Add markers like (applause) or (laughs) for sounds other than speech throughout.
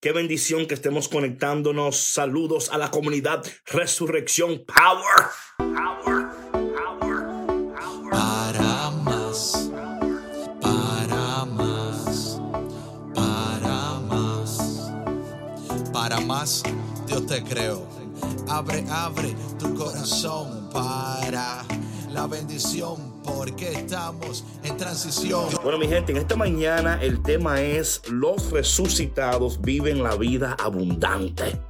Qué bendición que estemos conectándonos. Saludos a la comunidad Resurrección Power. Power. Power. Power. Para más. Para más. Para más. Para más. Dios te creo. Abre, abre tu corazón para la bendición porque estamos en transición. Bueno, mi gente, en esta mañana el tema es los resucitados viven la vida abundante.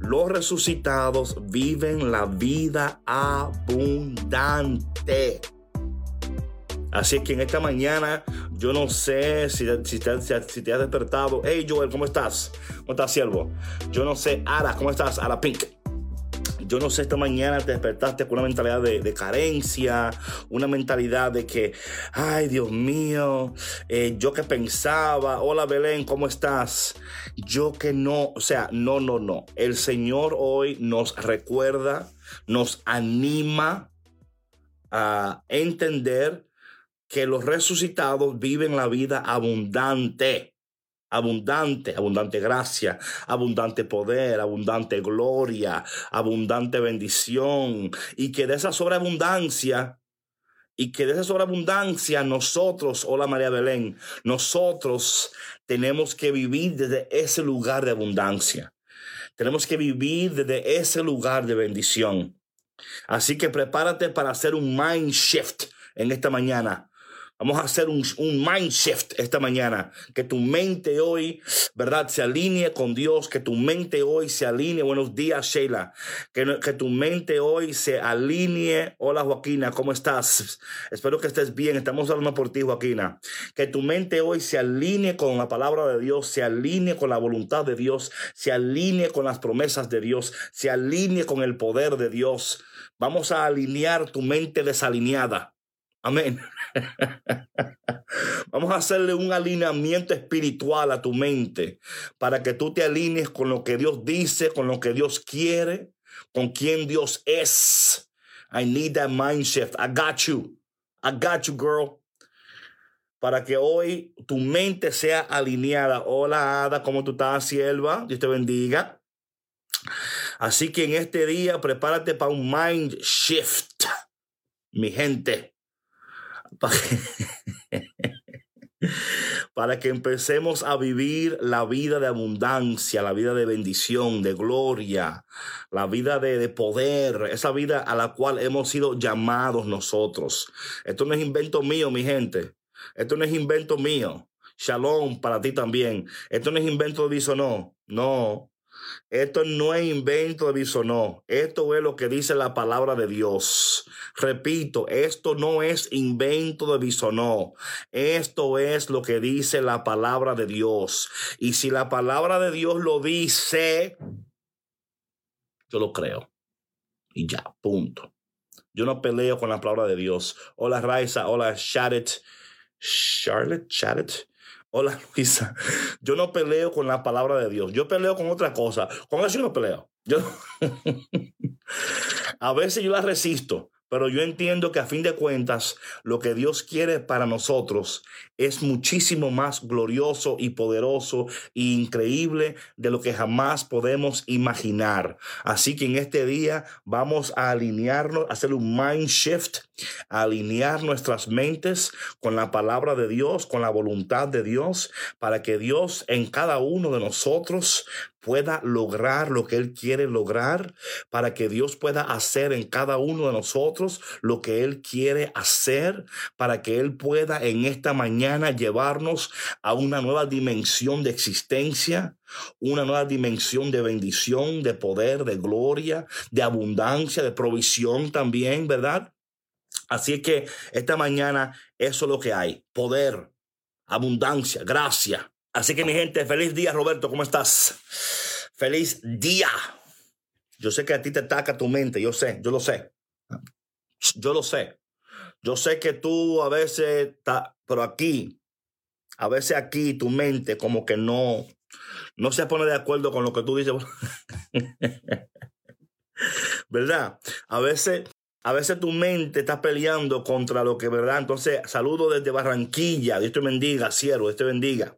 Los resucitados viven la vida abundante. Así es que en esta mañana yo no sé si, si, te, has despertado. Hey Joel, ¿cómo estás? ¿Cómo estás, siervo? Yo no sé, Ara, ¿cómo estás? Ara Pink. Yo no sé, esta mañana te despertaste con una mentalidad de, carencia, una mentalidad de que, ay Dios mío, eh, yo que pensaba, hola Belén, ¿cómo estás? Yo que no, o sea, no, no, no. El Señor hoy nos recuerda, nos anima a entender que los resucitados viven la vida abundante abundante, abundante gracia, abundante poder, abundante gloria, abundante bendición, y que de esa sobreabundancia, y que de esa sobreabundancia nosotros, hola María Belén, nosotros tenemos que vivir desde ese lugar de abundancia. Tenemos que vivir desde ese lugar de bendición. Así que prepárate para hacer un mind shift en esta mañana. Vamos a hacer un, un, mind shift esta mañana. Que tu mente hoy, ¿verdad? Se alinee con Dios. Que tu mente hoy se alinee. Buenos días, Sheila. Que, que tu mente hoy se alinee. Hola, Joaquina. ¿Cómo estás? Espero que estés bien. Estamos hablando por ti, Joaquina. Que tu mente hoy se alinee con la palabra de Dios. Se alinee con la voluntad de Dios. Se alinee con las promesas de Dios. Se alinee con el poder de Dios. Vamos a alinear tu mente desalineada. Amén. (laughs) Vamos a hacerle un alineamiento espiritual a tu mente para que tú te alinees con lo que Dios dice, con lo que Dios quiere, con quien Dios es. I need that mind shift. I got you. I got you, girl. Para que hoy tu mente sea alineada. Hola, Ada, ¿cómo tú estás, sierva? Dios te bendiga. Así que en este día prepárate para un mind shift, mi gente (laughs) para que, empecemos a vivir la vida de abundancia, la vida de bendición, de gloria, la vida de, de, poder, esa vida a la cual hemos sido llamados nosotros. Esto no es invento mío, mi gente. Esto no es invento mío. Shalom para ti también. Esto no es invento de Bisonó. No. Esto no es invento de Bisonó. Esto es lo que dice la palabra de Dios. Repito, esto no es invento de Bisonó. Esto es lo que dice la palabra de Dios. Y si la palabra de Dios lo dice, yo lo creo. Y ya, punto. Yo no peleo con la palabra de Dios. Hola Raiza, hola Charlotte. Charlotte, Charlotte. Hola Luisa, yo no peleo con la palabra de Dios, yo peleo con otra cosa. Con eso yo no peleo. Yo... (laughs) a veces yo la resisto, pero yo entiendo que a fin de cuentas lo que Dios quiere para nosotros es muchísimo más glorioso y poderoso e increíble de lo que jamás podemos imaginar. Así que en este día vamos a alinearnos, a hacer un mind shift, alinear nuestras mentes con la palabra de Dios, con la voluntad de Dios, para que Dios en cada uno de nosotros pueda lograr lo que Él quiere lograr, para que Dios pueda hacer en cada uno de nosotros lo que Él quiere hacer, para que Él pueda en esta mañana llevarnos a una nueva dimensión de existencia, una nueva dimensión de bendición, de poder, de gloria, de abundancia, de provisión también, ¿verdad? Así que esta mañana eso es lo que hay, poder, abundancia, gracia. Así que mi gente, feliz día Roberto, ¿cómo estás? Feliz día. Yo sé que a ti te ataca tu mente, yo sé, yo lo sé. Yo lo sé. Yo sé que tú a veces, pero aquí, a veces aquí tu mente como que no, no se pone de acuerdo con lo que tú dices. (laughs) ¿Verdad? A veces, a veces tu mente está peleando contra lo que, ¿verdad? Entonces, saludo desde Barranquilla. Dios te bendiga, cielo, Dios te bendiga.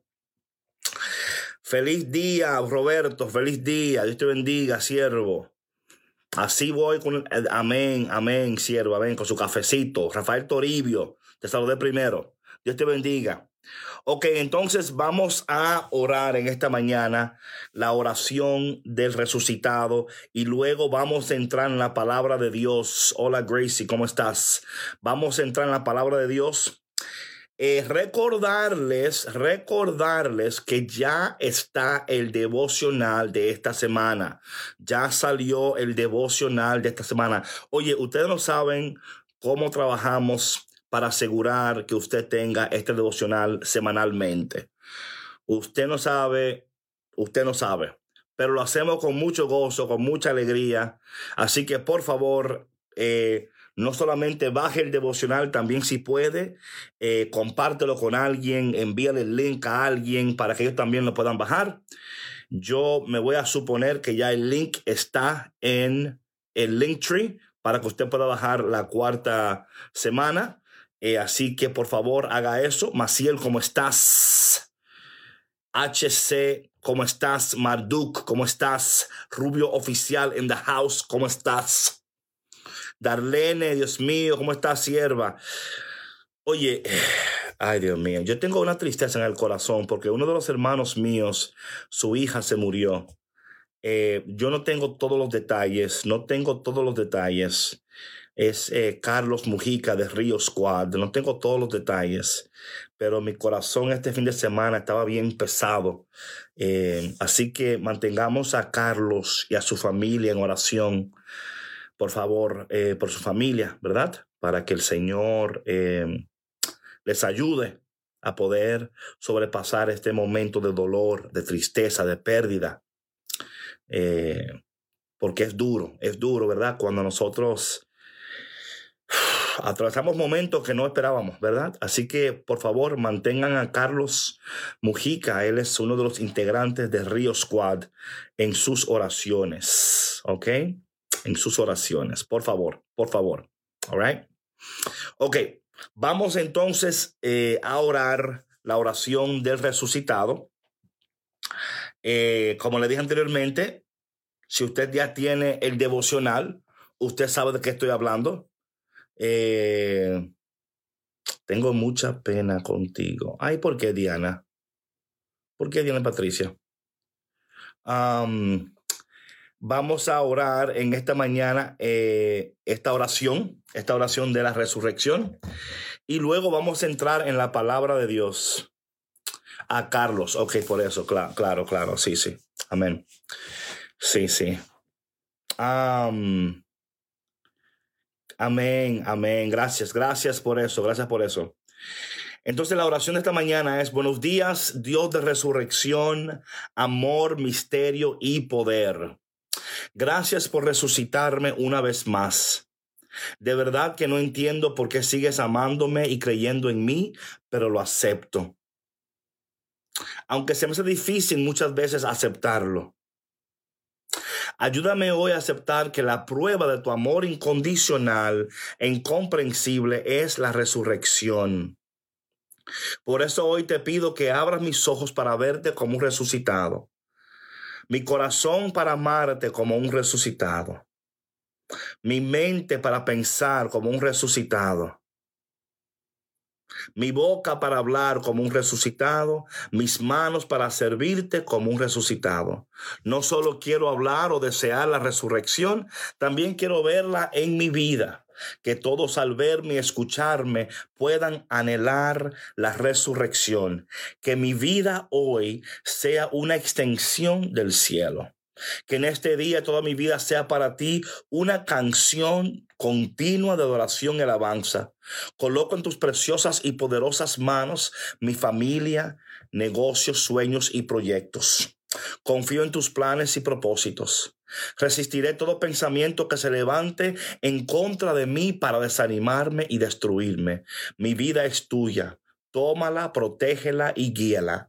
Feliz día, Roberto. Feliz día. Dios te bendiga, siervo. Así voy con el amén, amén, siervo, amén, con su cafecito. Rafael Toribio, te saludé primero. Dios te bendiga. Ok, entonces vamos a orar en esta mañana la oración del resucitado y luego vamos a entrar en la palabra de Dios. Hola Gracie, ¿cómo estás? Vamos a entrar en la palabra de Dios. Eh, recordarles, recordarles que ya está el devocional de esta semana. Ya salió el devocional de esta semana. Oye, ustedes no saben cómo trabajamos para asegurar que usted tenga este devocional semanalmente. Usted no sabe, usted no sabe, pero lo hacemos con mucho gozo, con mucha alegría. Así que por favor, eh, no solamente baje el devocional, también si puede, eh, compártelo con alguien, envíale el link a alguien para que ellos también lo puedan bajar. Yo me voy a suponer que ya el link está en el Linktree para que usted pueda bajar la cuarta semana. Eh, así que por favor haga eso. Maciel, ¿cómo estás? HC, ¿cómo estás? Marduk, ¿cómo estás? Rubio Oficial in the house, ¿cómo estás? Darlene, Dios mío, ¿cómo está, sierva? Oye, ay Dios mío, yo tengo una tristeza en el corazón porque uno de los hermanos míos, su hija se murió. Eh, yo no tengo todos los detalles, no tengo todos los detalles. Es eh, Carlos Mujica de Río Squad, no tengo todos los detalles, pero mi corazón este fin de semana estaba bien pesado. Eh, así que mantengamos a Carlos y a su familia en oración por favor, eh, por su familia, ¿verdad? Para que el Señor eh, les ayude a poder sobrepasar este momento de dolor, de tristeza, de pérdida. Eh, porque es duro, es duro, ¿verdad? Cuando nosotros atravesamos momentos que no esperábamos, ¿verdad? Así que por favor mantengan a Carlos Mujica, él es uno de los integrantes de Río Squad, en sus oraciones, ¿ok? En sus oraciones. Por favor, por favor. All right. Ok, vamos entonces eh, a orar la oración del resucitado. Eh, como le dije anteriormente, si usted ya tiene el devocional, usted sabe de qué estoy hablando. Eh, tengo mucha pena contigo. Ay, ¿por qué, Diana? ¿Por qué, Diana Patricia? Um, Vamos a orar en esta mañana eh, esta oración, esta oración de la resurrección. Y luego vamos a entrar en la palabra de Dios. A Carlos, ok, por eso, claro, claro, claro, sí, sí. Amén. Sí, sí. amén, amén. Gracias, gracias por eso, gracias por eso. Entonces la oración de esta mañana es, buenos días, Dios de resurrección, amor, misterio y poder. Gracias por resucitarme una vez más. De verdad que no entiendo por qué sigues amándome y creyendo en mí, pero lo acepto. Aunque se me hace difícil muchas veces aceptarlo. Ayúdame hoy a aceptar que la prueba de tu amor incondicional e incomprensible es la resurrección. Por eso hoy te pido que abras mis ojos para verte como un resucitado mi corazón para amarte como un resucitado, mi mente para pensar como un resucitado, mi boca para hablar como un resucitado, mis manos para servirte como un resucitado. No solo quiero hablar o desear la resurrección, también quiero verla en mi vida que todos al verme y escucharme puedan anhelar la resurrección, que mi vida hoy sea una extensión del cielo. Que en este día toda mi vida sea para ti una canción continua de adoración y alabanza. Coloco en tus preciosas y poderosas manos mi familia, negocios, sueños y proyectos. Confío en tus planes y propósitos. Resistiré todo pensamiento que se levante en contra de mí para desanimarme y destruirme. Mi vida es tuya. Tómala, protégela y guíala.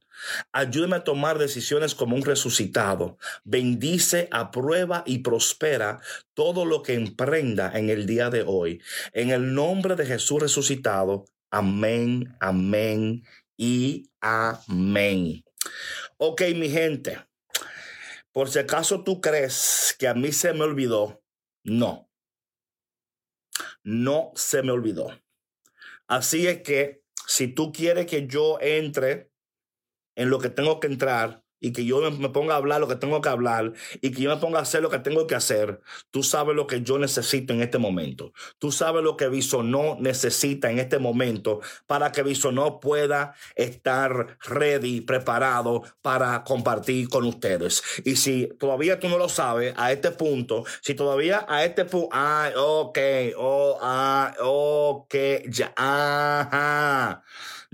Ayúdame a tomar decisiones como un resucitado. Bendice, aprueba y prospera todo lo que emprenda en el día de hoy. En el nombre de Jesús resucitado. Amén, amén y amén. Ok, mi gente. Por si acaso tú crees que a mí se me olvidó, no. No se me olvidó. Así es que si tú quieres que yo entre en lo que tengo que entrar, y que yo me ponga a hablar lo que tengo que hablar y que yo me ponga a hacer lo que tengo que hacer, tú sabes lo que yo necesito en este momento. Tú sabes lo que no necesita en este momento para que no pueda estar ready, preparado para compartir con ustedes. Y si todavía tú no lo sabes a este punto, si todavía a este punto, ah, ok, oh, ah, ok, ya, ajá.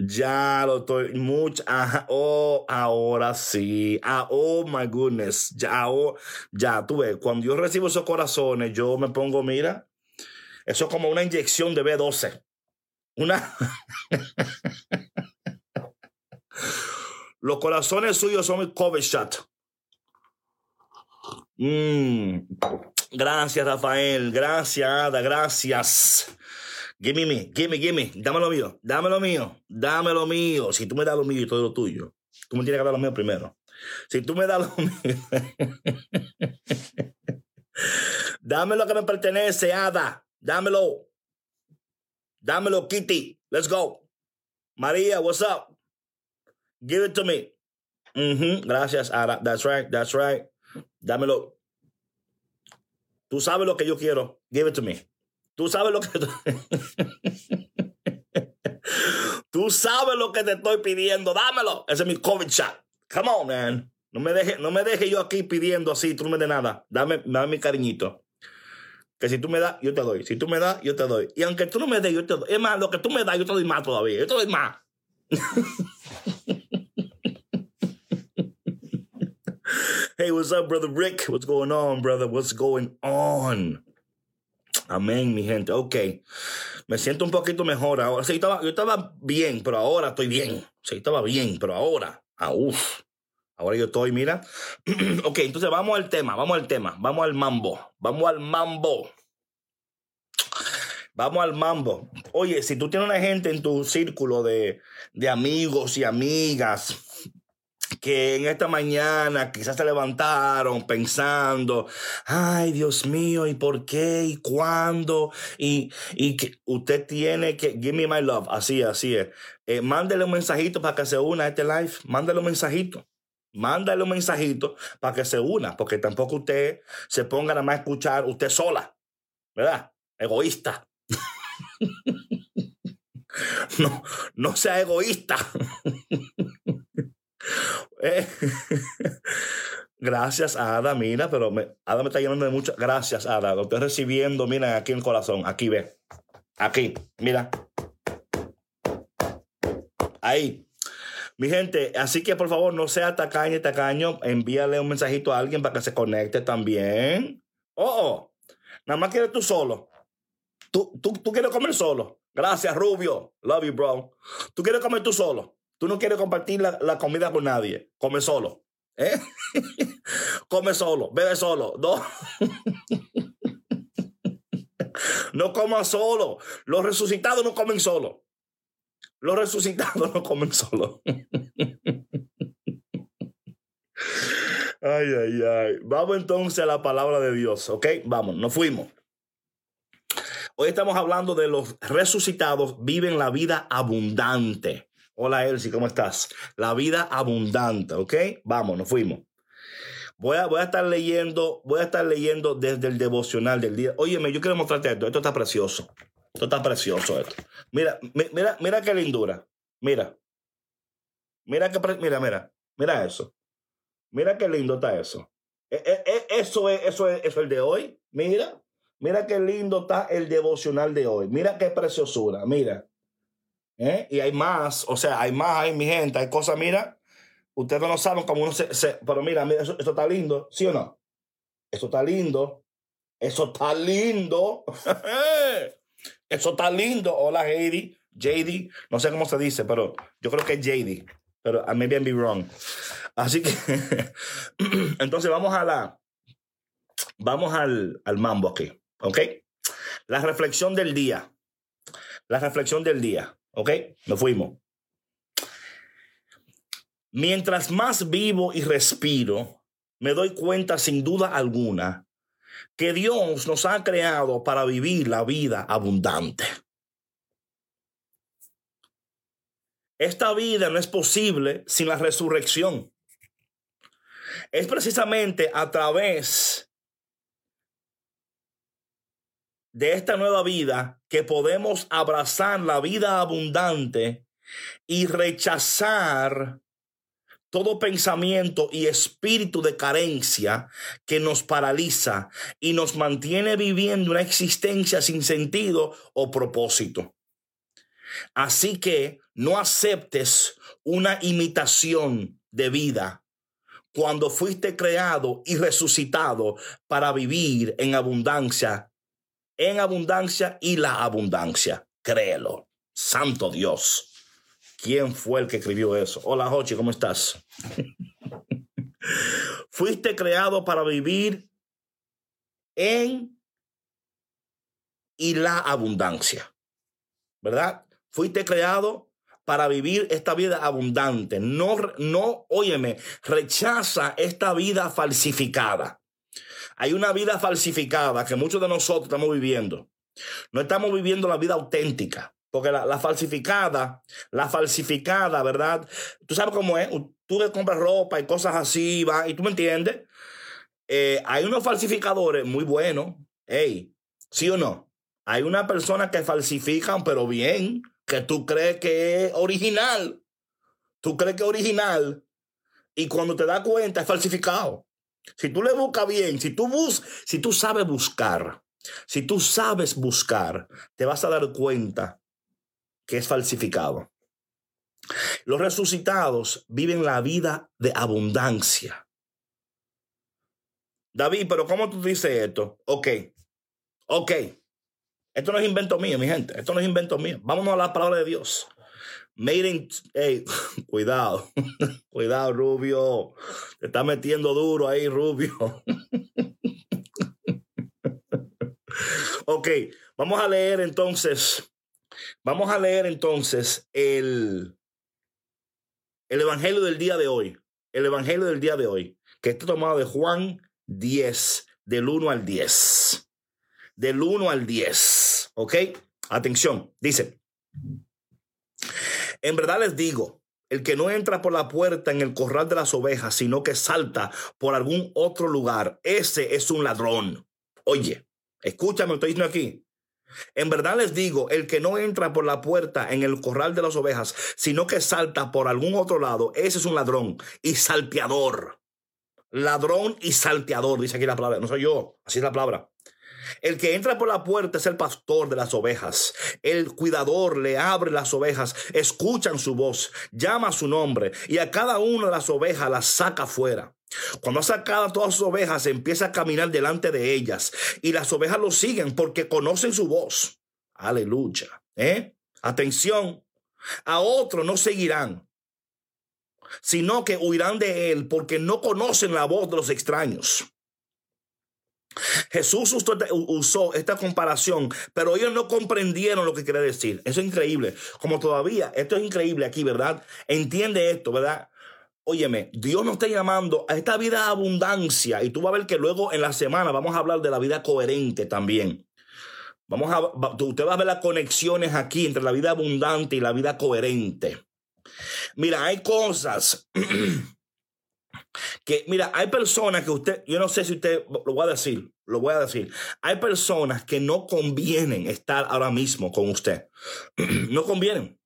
Ya lo estoy mucho. oh, ahora sí. Ah, oh my goodness. Ya, oh, ya, tú ves, cuando yo recibo esos corazones, yo me pongo, mira, eso es como una inyección de B12. Una. (laughs) Los corazones suyos son el COVID shot. Mm. Gracias, Rafael. Gracias, Ada. Gracias. Gimme me, gimme, gimme, dame lo mío, dame lo mío, dame lo mío. Si tú me das lo mío y todo lo tuyo, tú me tienes que dar lo mío primero. Si tú me das lo mío, (laughs) dame lo que me pertenece, Ada, dámelo. Dámelo, Kitty. Let's go. María, what's up? Give it to me. Gracias, Ada. That's right, that's right. Dámelo. Tú sabes lo que yo quiero. Give it to me. Tú sabes lo que... (laughs) Tú sabes lo que te estoy pidiendo. Dámelo. Ese es mi COVID shot. Come on, man. No me deje, no me deje yo aquí pidiendo así, tú no me des nada. Dame, dame mi cariñito. Que si tú me das, yo te doy. Si tú me das, yo te doy. Y aunque tú no me des, yo te doy. Es más, lo que tú me das, yo te doy más todavía. Yo te doy más. (laughs) hey, what's up, brother Rick? What's going on, brother? What's going on? Amén, mi gente. Ok. Me siento un poquito mejor ahora. Sí, yo, estaba, bien, pero ahora estoy bien. Sí, estaba bien, pero ahora. Ah, uf. Ahora yo estoy, mira. (clears throat) ok, entonces vamos al tema, vamos al tema, vamos al mambo, vamos al mambo. Vamos al mambo. Oye, si tú tienes una gente en tu círculo de, de amigos y amigas que en esta mañana quizás se levantaron pensando, ay Dios mío, ¿y por qué? ¿Y cuándo? Y, y que usted tiene que, give me my love, así, así es. Eh, mándele un mensajito para que se una a este live, mándele un mensajito. Mándale un mensajito para que se una, porque tampoco usted se ponga nada más a escuchar usted sola, ¿verdad? Egoísta. (laughs) no, no sea egoísta. (laughs) Eh, (laughs) gracias, Ada, mira, pero me, Ada me está llenando de mucho. Gracias, Ada. Lo estoy recibiendo, mira, aquí en el corazón. Aquí ve. Aquí, mira. Ahí. Mi gente, así que por favor no sea tacaño y tacaño. Envíale un mensajito a alguien para que se conecte también. Oh, oh. Nada más quieres tú solo. Tú, tú, tú quieres comer solo. Gracias, Rubio. Love you, bro. Tú quieres comer tú solo. Tú no quieres compartir la, comida con nadie. Come solo. ¿Eh? (laughs) Come solo. Bebe solo. No. (laughs) no solo. Los resucitados no comen solo. Los resucitados no comen solo. (laughs) Ay, ay, ay. Vamos entonces a la palabra de Dios, ¿ok? Vamos, nos fuimos. Hoy estamos hablando de los resucitados viven la vida abundante. Hola Elsie, ¿cómo estás? La vida abundante, ¿ok? Vamos, nos fuimos. Voy a, voy a estar leyendo, voy a estar leyendo desde el devocional del día. Óyeme, yo quiero mostrarte esto. Esto está precioso. Esto está precioso esto. Mira, mira, mira qué lindura. Mira. Mira qué, mira, mira. Mira eso. Mira qué lindo está eso. E, e, e, eso es, eso es, eso es el de hoy. Mira. Mira qué lindo está el devocional de hoy. Mira qué preciosura. Mira. ¿Eh? Y hay más, o sea, hay más, hay mi gente, hay cosas, mira, ustedes no saben cómo uno se, pero mira, mira, eso, está lindo, ¿sí o no? Eso está lindo, eso está lindo, (laughs) eso está lindo. Hola, Heidi, JD, no sé cómo se dice, pero yo creo que es JD, pero I maybe be wrong. Así que, (laughs) entonces vamos a la, vamos al, al mambo aquí, ¿ok? La reflexión del día, la reflexión del día. ¿Ok? Nos fuimos. Mientras más vivo y respiro, me doy cuenta sin duda alguna que Dios nos ha creado para vivir la vida abundante. Esta vida no es posible sin la resurrección. Es precisamente a través de esta nueva vida que podemos abrazar la vida abundante y rechazar todo pensamiento y espíritu de carencia que nos paraliza y nos mantiene viviendo una existencia sin sentido o propósito. Así que no aceptes una imitación de vida cuando fuiste creado y resucitado para vivir en abundancia, en abundancia y la abundancia. Créelo. Santo Dios. ¿Quién fue el que escribió eso? Hola, Jochi, ¿cómo estás? (laughs) Fuiste creado para vivir en y la abundancia. ¿Verdad? Fuiste creado para vivir esta vida abundante. No, no, óyeme, rechaza esta vida falsificada. Hay una vida falsificada que muchos de nosotros estamos viviendo. No estamos viviendo la vida auténtica. Porque la, falsificada, la falsificada, ¿verdad? Tú sabes cómo es. Tú le compras ropa y cosas así, va, y tú me entiendes. Eh, hay unos falsificadores muy buenos. Hey, ¿sí o no? Hay una persona que falsifican, pero bien que tú crees que es original. Tú crees que es original. Y cuando te das cuenta es falsificado. Si tú le buscas bien, si tú, bus si tú sabes buscar, si tú sabes buscar, te vas a dar cuenta que es falsificado. Los resucitados viven la vida de abundancia. David, pero ¿cómo tú dices esto? Ok, ok. Esto no es invento mío, mi gente. Esto no es invento mío. Vámonos a la palabra de Dios. Made in. (laughs) cuidado. (laughs) cuidado, Rubio. Te está metiendo duro ahí, Rubio. (laughs) ok, vamos a leer entonces. Vamos a leer entonces el, el Evangelio del día de hoy. El Evangelio del día de hoy, que está tomado de Juan 10, del 1 al 10 del 1 al 10. ¿Ok? Atención, dice. En verdad les digo, el que no entra por la puerta en el corral de las ovejas, sino que salta por algún otro lugar, ese es un ladrón. Oye, escúchame, estoy diciendo aquí. En verdad les digo, el que no entra por la puerta en el corral de las ovejas, sino que salta por algún otro lado, ese es un ladrón y salteador. Ladrón y salteador, dice aquí la palabra. No soy yo, así es la palabra. El que entra por la puerta es el pastor de las ovejas. El cuidador le abre las ovejas, escuchan su voz, llama su nombre y a cada una de las ovejas las saca fuera. Cuando ha sacado todas sus ovejas, empieza a caminar delante de ellas y las ovejas lo siguen porque conocen su voz. Aleluya. ¿Eh? Atención. A otro no seguirán, sino que huirán de él porque no conocen la voz de los extraños. Jesús usó esta comparación, pero ellos no comprendieron lo que quería decir. Eso es increíble. Como todavía, esto es increíble aquí, ¿verdad? Entiende esto, ¿verdad? Óyeme, Dios nos está llamando a esta vida de abundancia y tú vas a ver que luego en la semana vamos a hablar de la vida coherente también. Vamos a, usted va a ver las conexiones aquí entre la vida abundante y la vida coherente. Mira, hay cosas (clears throat) Que, mira, hay personas que usted, yo no sé si usted, lo voy a decir, lo voy a decir. Hay personas que no convienen estar ahora mismo con usted. (clears throat) no convienen.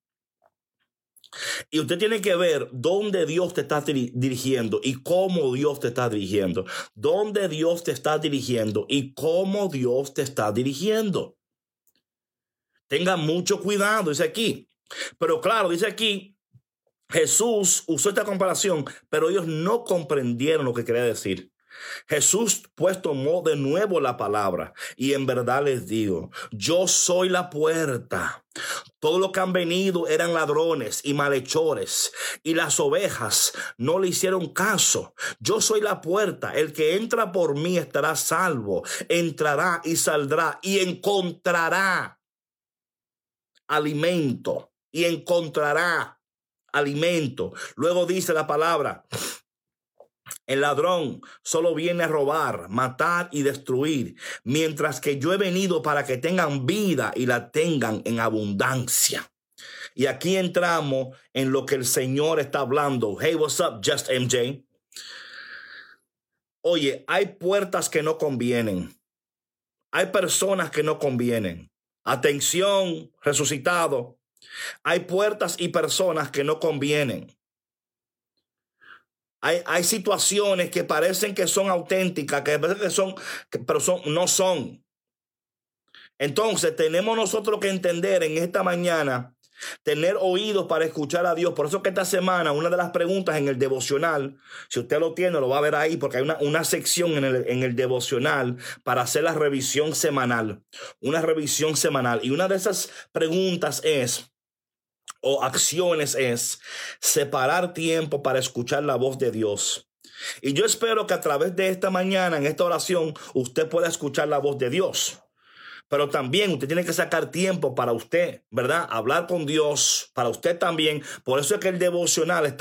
Y usted tiene que ver dónde Dios te está dirigiendo y cómo Dios te está dirigiendo. Dónde Dios te está dirigiendo y cómo Dios te está dirigiendo. Tenga mucho cuidado, dice aquí. Pero claro, dice aquí, Jesús usó esta comparación, pero ellos no comprendieron lo que quería decir. Jesús pues tomó de nuevo la palabra y en verdad les digo, yo soy la puerta. Todos los que han venido eran ladrones y malhechores y las ovejas no le hicieron caso. Yo soy la puerta. El que entra por mí estará salvo. Entrará y saldrá y encontrará alimento y encontrará alimento. Luego dice la palabra, el ladrón solo viene a robar, matar y destruir, mientras que yo he venido para que tengan vida y la tengan en abundancia. Y aquí entramos en lo que el Señor está hablando. Hey, what's up, Just MJ? Oye, hay puertas que no convienen. Hay personas que no convienen. Atención, resucitado. Hay puertas y personas que no convienen. Hay, hay, situaciones que parecen que son auténticas, que parecen que son, pero son, no son. Entonces tenemos nosotros que entender en esta mañana Tener oídos para escuchar a Dios. Por eso que esta semana, una de las preguntas en el devocional, si usted lo tiene, lo va a ver ahí, porque hay una, una sección en el, en el devocional para hacer la revisión semanal. Una revisión semanal. Y una de esas preguntas es, o acciones es, separar tiempo para escuchar la voz de Dios. Y yo espero que a través de esta mañana, en esta oración, usted pueda escuchar la voz de Dios. Pero también usted tiene que sacar tiempo para usted, ¿verdad? Hablar con Dios, para usted también. Por eso es que el devocional es,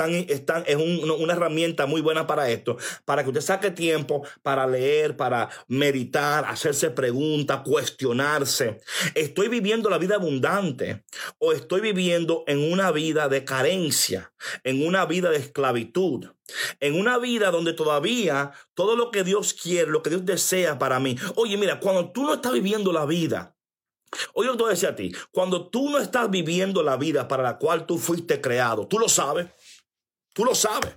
es una herramienta muy buena para esto, para que usted saque tiempo para leer, para meditar, hacerse preguntas, cuestionarse. ¿Estoy viviendo la vida abundante o estoy viviendo en una vida de carencia, en una vida de esclavitud? En una vida donde todavía todo lo que Dios quiere, lo que Dios desea para mí. Oye, mira, cuando tú no estás viviendo la vida, oye, yo te voy a decir a ti, cuando tú no estás viviendo la vida para la cual tú fuiste creado, tú lo sabes, tú lo sabes.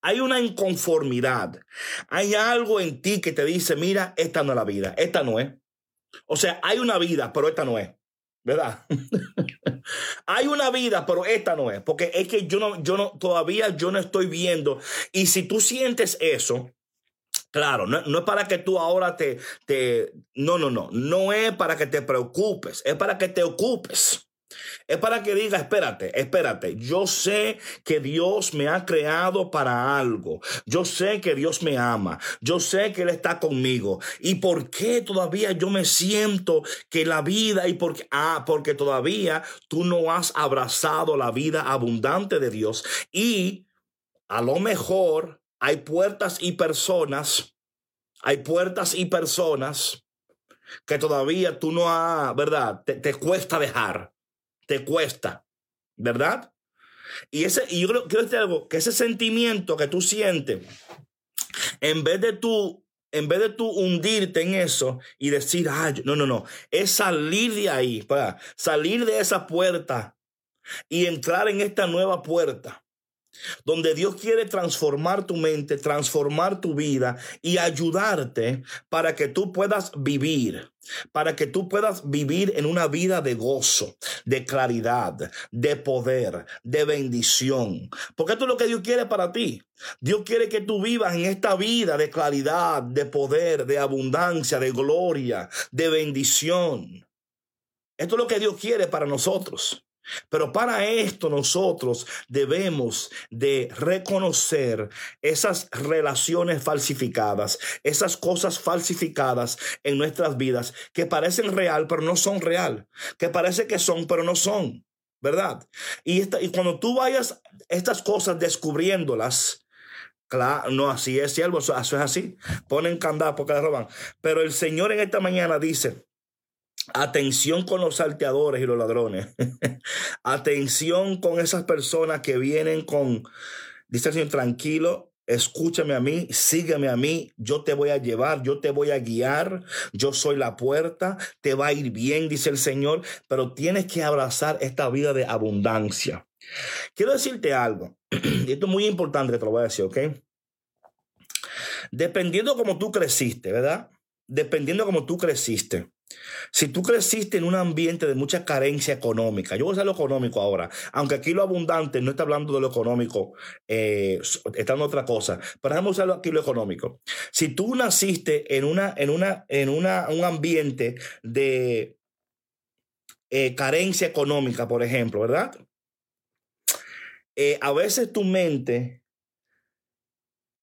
Hay una inconformidad. Hay algo en ti que te dice, mira, esta no es la vida, esta no es. O sea, hay una vida, pero esta no es. ¿Verdad? (laughs) Hay una vida, pero esta no es, porque es que yo no, yo no, todavía yo no estoy viendo. Y si tú sientes eso, Claro, no, no, es para que tú ahora te, te... No, no, no. No es para que te preocupes, es para que te ocupes. Es para que diga, espérate, espérate, yo sé que Dios me ha creado para algo. Yo sé que Dios me ama. Yo sé que Él está conmigo. ¿Y por qué todavía yo me siento que la vida y porque, ah, porque todavía tú no has abrazado la vida abundante de Dios? Y a lo mejor hay puertas y personas, hay puertas y personas que todavía tú no has, ¿verdad? te cuesta dejar te cuesta, ¿verdad? Y, ese, y yo quiero decir algo, que ese sentimiento que tú sientes, en vez de tú, en vez de tú hundirte en eso y decir, ay, no, no, no, es salir de ahí, para salir de esa puerta y entrar en esta nueva puerta donde Dios quiere transformar tu mente, transformar tu vida y ayudarte para que tú puedas vivir, para que tú puedas vivir en una vida de gozo, de claridad, de poder, de bendición. Porque esto es lo que Dios quiere para ti. Dios quiere que tú vivas en esta vida de claridad, de poder, de abundancia, de gloria, de bendición. Esto es lo que Dios quiere para nosotros. Pero para esto nosotros debemos de reconocer esas relaciones falsificadas, esas cosas falsificadas en nuestras vidas que parecen real pero no son real, que parece que son pero no son, ¿verdad? Y, y cuando tú vayas estas cosas descubriéndolas, Claro, no, así es, siervo, eso es así. Ponen candado porque le roban. Pero el Señor en esta mañana dice, Atención con los salteadores y los ladrones. (laughs) Atención con esas personas que vienen con, dice el Señor, tranquilo, escúchame a mí, sígueme a mí, yo te voy a llevar, yo te voy a guiar, yo soy la puerta, te va a ir bien, dice el Señor, pero tienes que abrazar esta vida de abundancia. Quiero decirte algo, (clears throat) y esto es muy importante te lo voy a decir, ¿ok? Dependiendo como tú creciste, ¿verdad? Dependiendo como tú creciste. Si tú creciste en un ambiente de mucha carencia económica, yo voy a usar lo económico ahora, aunque aquí lo abundante no está hablando de lo económico, eh, está en otra cosa, pero vamos a aquí lo económico. Si tú naciste en, una, en, una, en una, un ambiente de eh, carencia económica, por ejemplo, ¿verdad? Eh, a veces tu mente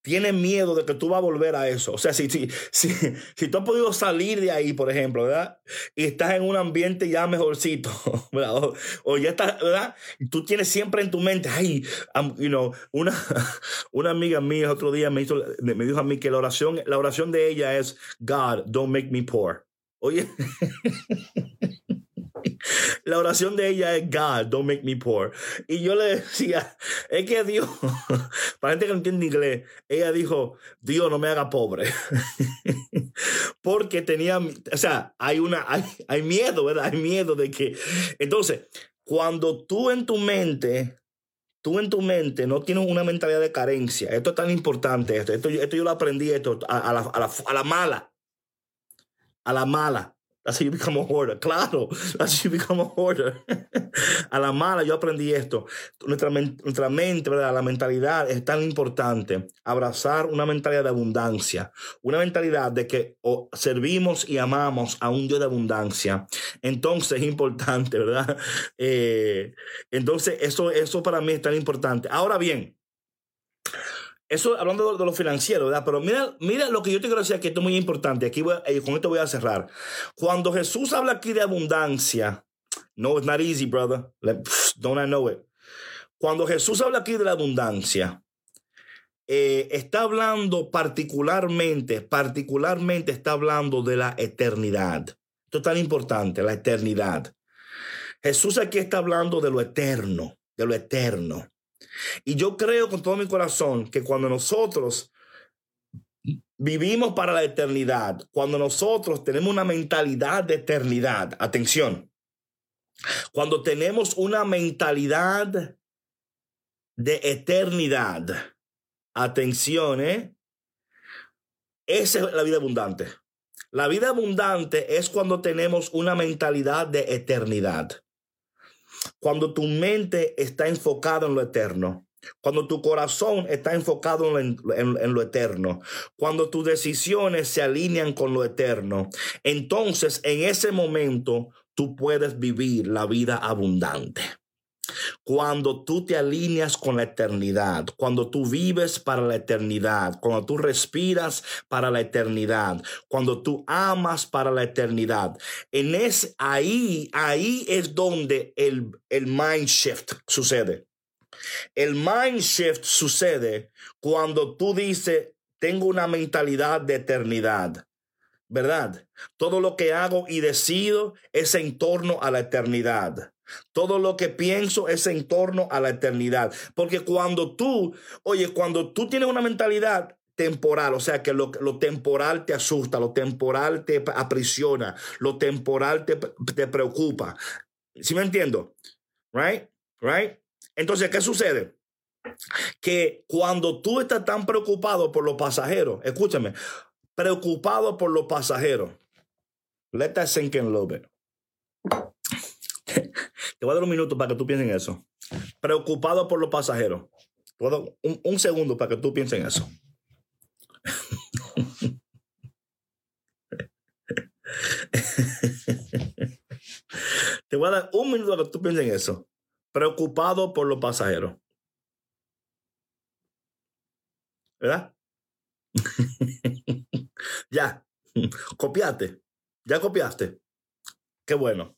tiene miedo de que tú vas a volver a eso. O sea, si, si, si, tú has podido salir de ahí, por ejemplo, ¿verdad? Y estás en un ambiente ya mejorcito, (laughs) ¿verdad? O, ya estás, ¿verdad? Tú tienes siempre en tu mente, ay, you know, una, (laughs) una amiga mía otro día me, hizo, me dijo a mí que la oración, la oración de ella es, God, don't make me poor. Oye, (laughs) (laughs) la oración de ella es God, don't make me poor. Y yo le decía, es que Dios, (laughs) para gente que no entiende inglés, ella dijo, Dios no me haga pobre. (laughs) Porque tenía, o sea, hay una, hay, hay miedo, ¿verdad? Hay miedo de que. Entonces, cuando tú en tu mente tú en tu mente no tienes una mentalidad de carencia. Esto es tan importante. Esto, esto, esto yo lo aprendí esto, a, la, a, la, a, la, mala. A la mala. That's how you become a. Claro, that's how you become a hoarder. (laughs) a la mala yo aprendí esto. Nuestra, nuestra mente, ¿verdad? la mentalidad es tan importante. Abrazar una mentalidad de abundancia. Una mentalidad de que servimos y amamos a un Dios de abundancia. Entonces es importante, ¿verdad? (laughs) Eh, entonces eso, eso para mí es tan importante. Ahora bien, eso hablando de, lo financiero, ¿verdad? Pero mira, mira lo que yo te quiero decir aquí, esto es muy importante. Aquí eh, con esto voy a cerrar. Cuando Jesús habla aquí de abundancia, no, it's not easy, brother. don't I know it? Cuando Jesús habla aquí de la abundancia, eh, está hablando particularmente, particularmente está hablando de la eternidad. Esto es tan importante, la eternidad. Jesús aquí está hablando de lo eterno, de lo eterno. Y yo creo con todo mi corazón que cuando nosotros vivimos para la eternidad, cuando nosotros tenemos una mentalidad de eternidad, atención, cuando tenemos una mentalidad de eternidad, atención, ¿eh? esa es la vida abundante. La vida abundante es cuando tenemos una mentalidad de eternidad. Cuando tu mente está enfocada en lo eterno. Cuando tu corazón está enfocado en, lo eterno, cuando tus decisiones se alinean con lo eterno, entonces en ese momento tú puedes vivir la vida abundante. Cuando tú te alineas con la eternidad, cuando tú vives para la eternidad, cuando tú respiras para la eternidad, cuando tú amas para la eternidad, en es ahí, ahí es donde el, el mind shift sucede. El mind shift sucede cuando tú dices, tengo una mentalidad de eternidad. ¿Verdad? Todo lo que hago y decido es en torno a la eternidad. Todo lo que pienso es en torno a la eternidad. Porque cuando tú, oye, cuando tú tienes una mentalidad temporal, o sea que lo, temporal te asusta, lo temporal te aprisiona, lo temporal te, te preocupa. ¿Sí me entiendo? Right? Right? Entonces, ¿qué sucede? Que cuando tú estás tan preocupado por los pasajeros, escúchame, preocupado por los pasajeros, let that sink in a little bit. (laughs) Te voy a dar un minuto para que tú pienses en eso. Preocupado por los pasajeros. Te un, un segundo para que tú pienses en eso. (laughs) Te voy a dar un minuto para que tú pienses en eso. Preocupado por los pasajeros. ¿Verdad? (laughs) ya. Copiaste. Ya copiaste. Qué bueno.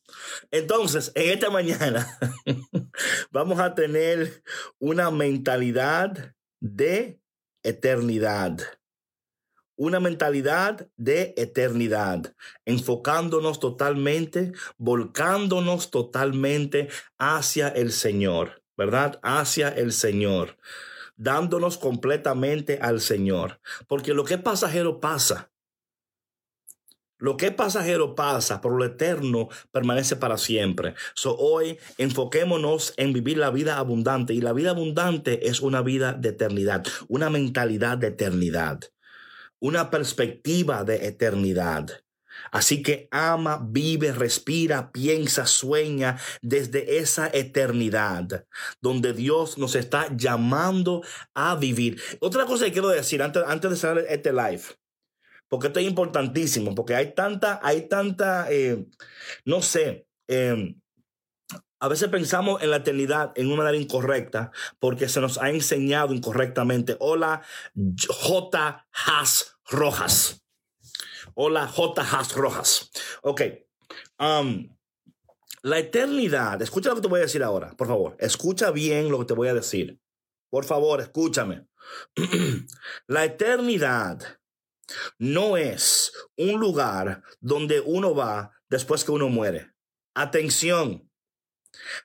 Entonces, en esta mañana (laughs) vamos a tener una mentalidad de eternidad. Una mentalidad de eternidad, enfocándonos totalmente, volcándonos totalmente hacia el Señor, ¿verdad? Hacia el Señor, dándonos completamente al Señor. Porque lo que es pasajero pasa. Lo que es pasajero pasa, pero lo eterno permanece para siempre. So, hoy enfoquémonos en vivir la vida abundante. Y la vida abundante es una vida de eternidad, una mentalidad de eternidad, una perspectiva de eternidad. Así que ama, vive, respira, piensa, sueña desde esa eternidad donde Dios nos está llamando a vivir. Otra cosa que quiero decir antes, antes de cerrar este live porque esto es importantísimo, porque hay tanta, hay tanta, eh, no sé, em, A veces pensamos en la eternidad en una manera incorrecta porque se nos ha enseñado incorrectamente. Hola, J. Haas Rojas. Hola, J. Haas Rojas. Ok. Um, la eternidad, escucha lo que te voy a decir ahora, por favor. Escucha bien lo que te voy a decir. Por favor, escúchame. (clears throat) la eternidad no es un lugar donde uno va después que uno muere. Atención.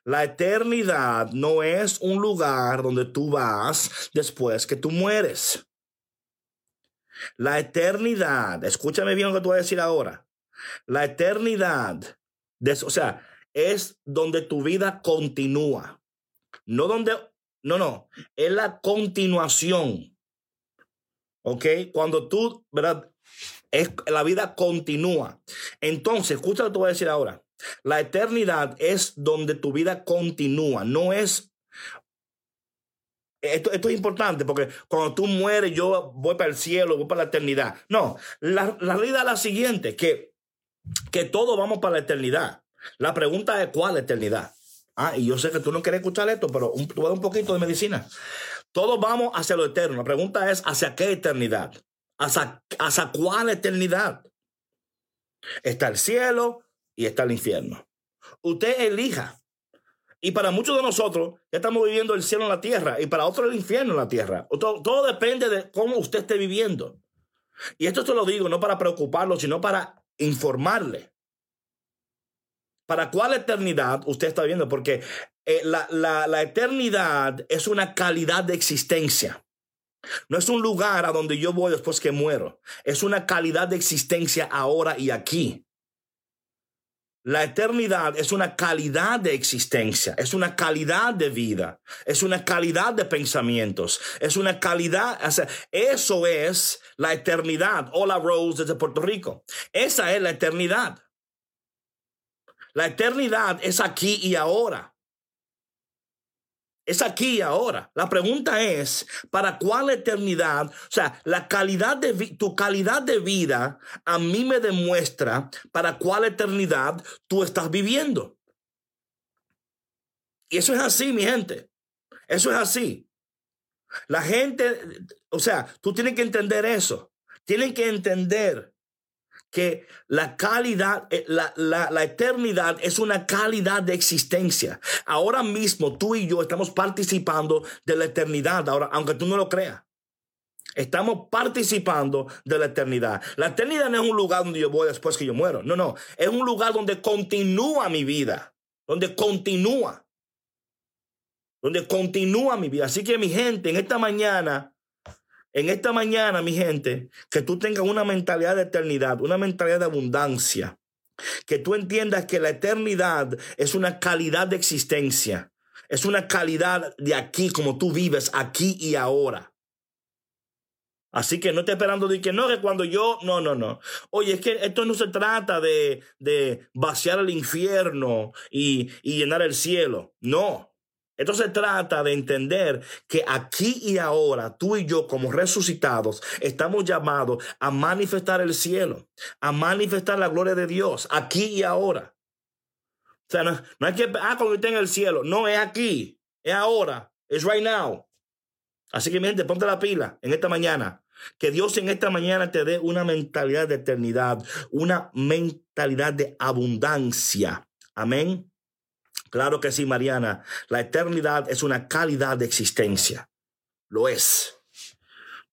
La eternidad no es un lugar donde tú vas después que tú mueres. La eternidad, escúchame bien lo que te voy a decir ahora. La eternidad, o sea, es donde tu vida continúa. No donde, no, no, es la continuación. ¿Ok? Cuando tú, ¿verdad? Es, la vida continúa. Entonces, escucha lo que te voy a decir ahora. La eternidad es donde tu vida continúa, no es... Esto, esto es importante porque cuando tú mueres yo voy para el cielo, voy para la eternidad. No, la, la realidad es la siguiente, que, que todos vamos para la eternidad. La pregunta es cuál eternidad. Ah, y yo sé que tú no quieres escuchar esto, pero un, tú un poquito de medicina. Todos vamos hacia lo eterno. La pregunta es hacia qué eternidad. ¿Hacia, cuál eternidad? Está el cielo, y está el infierno. Usted elija. Y para muchos de nosotros, estamos viviendo el cielo en la tierra y para otros el infierno en la tierra. Todo, todo depende de cómo usted esté viviendo. Y esto te lo digo no para preocuparlo, sino para informarle. ¿Para cuál eternidad usted está viviendo? Porque eh, la, eternidad es una calidad de existencia. No es un lugar a donde yo voy después que muero. Es una calidad de existencia ahora y aquí. La eternidad es una calidad de existencia, es una calidad de vida, es una calidad de pensamientos, es una calidad, eso es la eternidad. Hola Rose desde Puerto Rico. Esa es la eternidad. La eternidad es aquí y ahora. Es aquí y ahora. La pregunta es, ¿para cuál eternidad? O sea, la calidad de tu calidad de vida a mí me demuestra para cuál eternidad tú estás viviendo. Y eso es así, mi gente. Eso es así. La gente, o sea, tú tienes que entender eso. Tienen que entender que la calidad, eh, la, la, eternidad es una calidad de existencia. Ahora mismo tú y yo estamos participando de la eternidad, ahora, aunque tú no lo creas. Estamos participando de la eternidad. La eternidad no es un lugar donde yo voy después que yo muero. No, no. Es un lugar donde continúa mi vida. Donde continúa. Donde continúa mi vida. Así que mi gente, en esta mañana en esta mañana, mi gente, que tú tengas una mentalidad de eternidad, una mentalidad de abundancia. Que tú entiendas que la eternidad es una calidad de existencia. Es una calidad de aquí, como tú vives, aquí y ahora. Así que no estés esperando de que no, que cuando yo, no, no, no. Oye, es que esto no se trata de, de vaciar el infierno y, y llenar el cielo. No, esto se trata de entender que aquí y ahora tú y yo como resucitados estamos llamados a manifestar el cielo, a manifestar la gloria de Dios aquí y ahora. O sea, no, no hay que, ah, cuando esté en el cielo, no es aquí, es ahora, es right now. Así que mi gente, ponte la pila en esta mañana. Que Dios en esta mañana te dé una mentalidad de eternidad, una mentalidad de abundancia. Amén. Claro que sí, Mariana. La eternidad es una calidad de existencia. Lo es.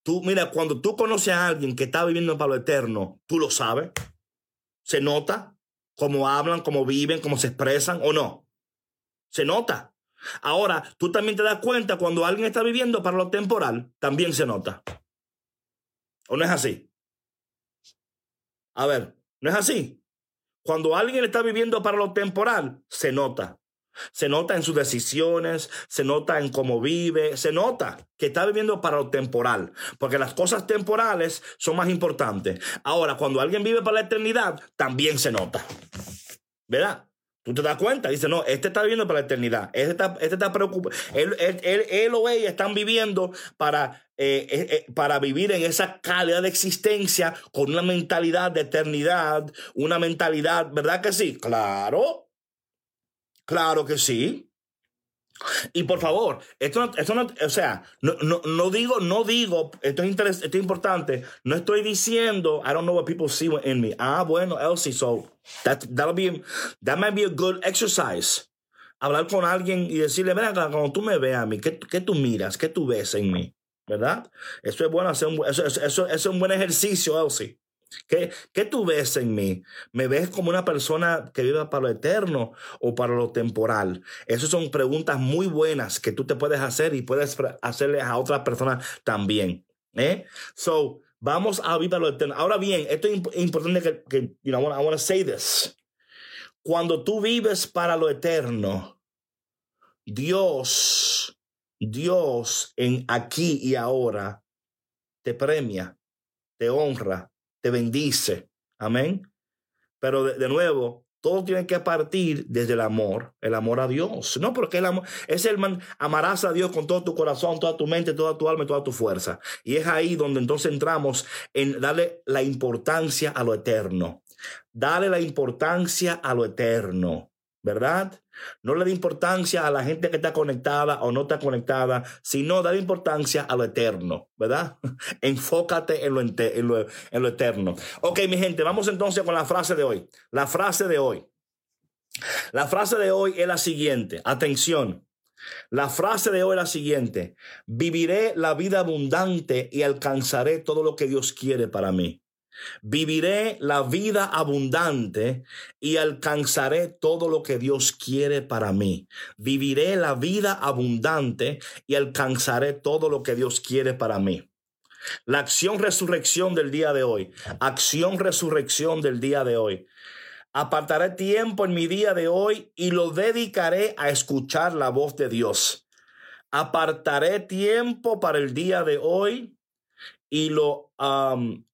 Tú, mira, cuando tú conoces a alguien que está viviendo para lo eterno, tú lo sabes. Se nota cómo hablan, cómo viven, cómo se expresan o no. Se nota. Ahora, tú también te das cuenta cuando alguien está viviendo para lo temporal, también se nota. ¿O no es así? A ver, ¿no es así? Cuando alguien está viviendo para lo temporal, se nota. Se nota en sus decisiones, se nota en cómo vive, se nota que está viviendo para lo temporal, porque las cosas temporales son más importantes. Ahora, cuando alguien vive para la eternidad, también se nota. ¿Verdad? Tú te das cuenta, dice, no, este está viviendo para la eternidad, este está, este está preocupado, él, él, o ella están viviendo para, eh, eh, eh, para vivir en esa calidad de existencia con una mentalidad de eternidad, una mentalidad, ¿verdad que sí? Claro, Claro que sí. Y por favor, esto no, esto no o sea, no, no, no, digo, no digo, esto es, interes, esto es importante, no estoy diciendo, I don't know what people see in me. Ah, bueno, Elsie, so that, that'll be, that might be a good exercise. Hablar con alguien y decirle, mira, cuando tú me veas a mí, ¿qué, ¿qué, tú miras? ¿Qué tú ves en mí? ¿Verdad? Eso es bueno, hacer un, eso, eso, eso, eso es un buen ejercicio, Elsie. ¿Qué, ¿Qué, tú ves en mí? ¿Me ves como una persona que vive para lo eterno o para lo temporal? Esas son preguntas muy buenas que tú te puedes hacer y puedes hacerle a otras personas también. ¿eh? So, vamos a vivir para lo eterno. Ahora bien, esto es importante que, que you know, I want to say this. Cuando tú vives para lo eterno, Dios, Dios en aquí y ahora te premia, te honra, te bendice. Amén. Pero de, nuevo, todo tiene que partir desde el amor, el amor a Dios. No porque el amor es el man, amarás a Dios con todo tu corazón, toda tu mente, toda tu alma y toda tu fuerza. Y es ahí donde entonces entramos en darle la importancia a lo eterno. Dale la importancia a lo eterno, ¿verdad? No le da importancia a la gente que está conectada o no está conectada, sino da importancia a lo eterno, ¿verdad? (laughs) Enfócate en lo, en, lo, en lo eterno. Ok, mi gente, vamos entonces con la frase de hoy. La frase de hoy. La frase de hoy es la siguiente. Atención. La frase de hoy es la siguiente. Viviré la vida abundante y alcanzaré todo lo que Dios quiere para mí. Viviré la vida abundante y alcanzaré todo lo que Dios quiere para mí. Viviré la vida abundante y alcanzaré todo lo que Dios quiere para mí. La acción resurrección del día de hoy. Acción resurrección del día de hoy. Apartaré tiempo en mi día de hoy y lo dedicaré a escuchar la voz de Dios. Apartaré tiempo para el día de hoy y lo,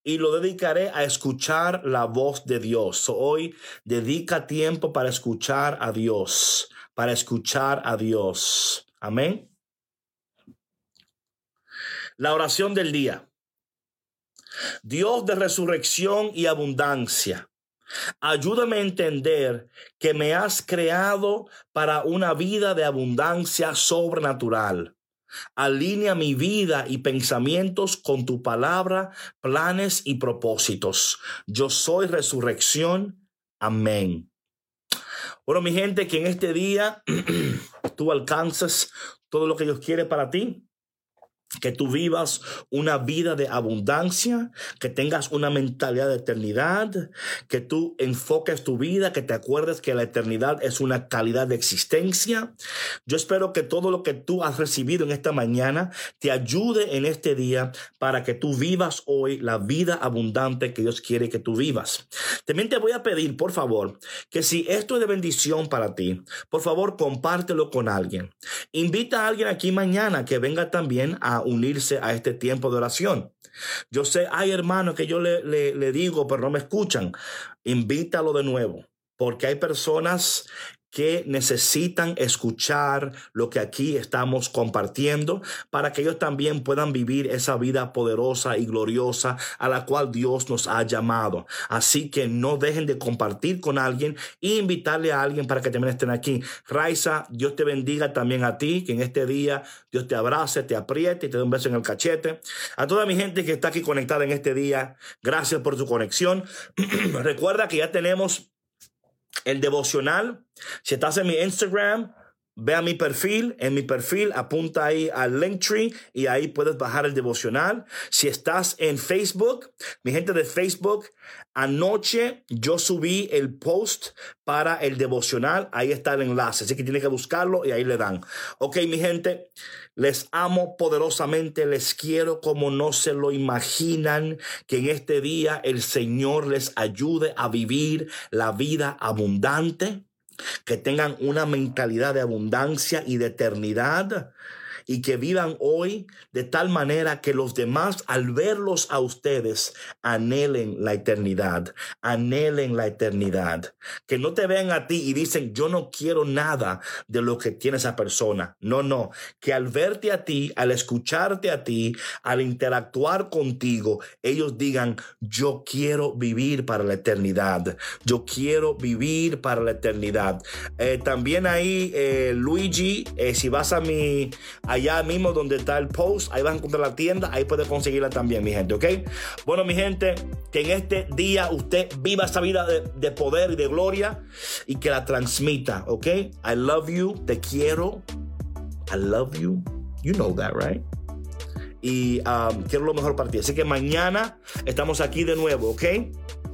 y lo dedicaré a escuchar la voz de Dios. Hoy dedica tiempo para escuchar a Dios, para escuchar a Dios. Amén. La oración del día. Dios de resurrección y abundancia. Ayúdame a entender que me has creado para una vida de abundancia sobrenatural. Alinea mi vida y pensamientos con tu palabra, planes y propósitos. Yo soy resurrección. Amén. Bueno, mi gente, que en este día (clears throat) tú alcances todo lo que Dios quiere para ti que tú vivas una vida de abundancia, que tengas una mentalidad de eternidad, que tú enfoques tu vida, que te acuerdes que la eternidad es una calidad de existencia. Yo espero que todo lo que tú has recibido en esta mañana te ayude en este día para que tú vivas hoy la vida abundante que Dios quiere que tú vivas. También te voy a pedir, por favor, que si esto es de bendición para ti, por favor, compártelo con alguien. Invita a alguien aquí mañana que venga también a unirse a este tiempo de oración. Yo sé, hay hermanos que yo le, le digo, pero no me escuchan. Invítalo de nuevo, porque hay personas que necesitan escuchar lo que aquí estamos compartiendo para que ellos también puedan vivir esa vida poderosa y gloriosa a la cual Dios nos ha llamado. Así que no dejen de compartir con alguien e invitarle a alguien para que también estén aquí. Raiza, Dios te bendiga también a ti, que en este día Dios te abrace, te apriete y te dé un beso en el cachete. A toda mi gente que está aquí conectada en este día, gracias por su conexión. (clears throat) Recuerda que ya tenemos el devocional. Si estás en mi Instagram, ve a mi perfil. En mi perfil apunta ahí al Linktree y ahí puedes bajar el devocional. Si estás en Facebook, mi gente de Facebook, anoche yo subí el post para el devocional. Ahí está el enlace. Así que tienes que buscarlo y ahí le dan. Ok, mi gente. Les amo poderosamente, les quiero como no se lo imaginan, que en este día el Señor les ayude a vivir la vida abundante, que tengan una mentalidad de abundancia y de eternidad y que vivan hoy de tal manera que los demás al verlos a ustedes anhelen la eternidad, anhelen la eternidad. Que no te vean a ti y dicen, yo no quiero nada de lo que tiene esa persona. No, no, que al verte a ti, al escucharte a ti, al interactuar contigo, ellos digan, yo quiero vivir para la eternidad, yo quiero vivir para la eternidad. Eh, también ahí, eh, Luigi, eh, si vas a mi, allá mismo donde está el post, ahí vas a encontrar la tienda, ahí puedes conseguirla también, mi gente, ¿ok? Bueno, mi gente, que en este día usted viva esa vida de, de poder y de gloria y que la transmita, ¿ok? I love you, te quiero, I love you, you know that, right? Y um, quiero lo mejor para ti. Así que mañana estamos aquí de nuevo, ¿ok?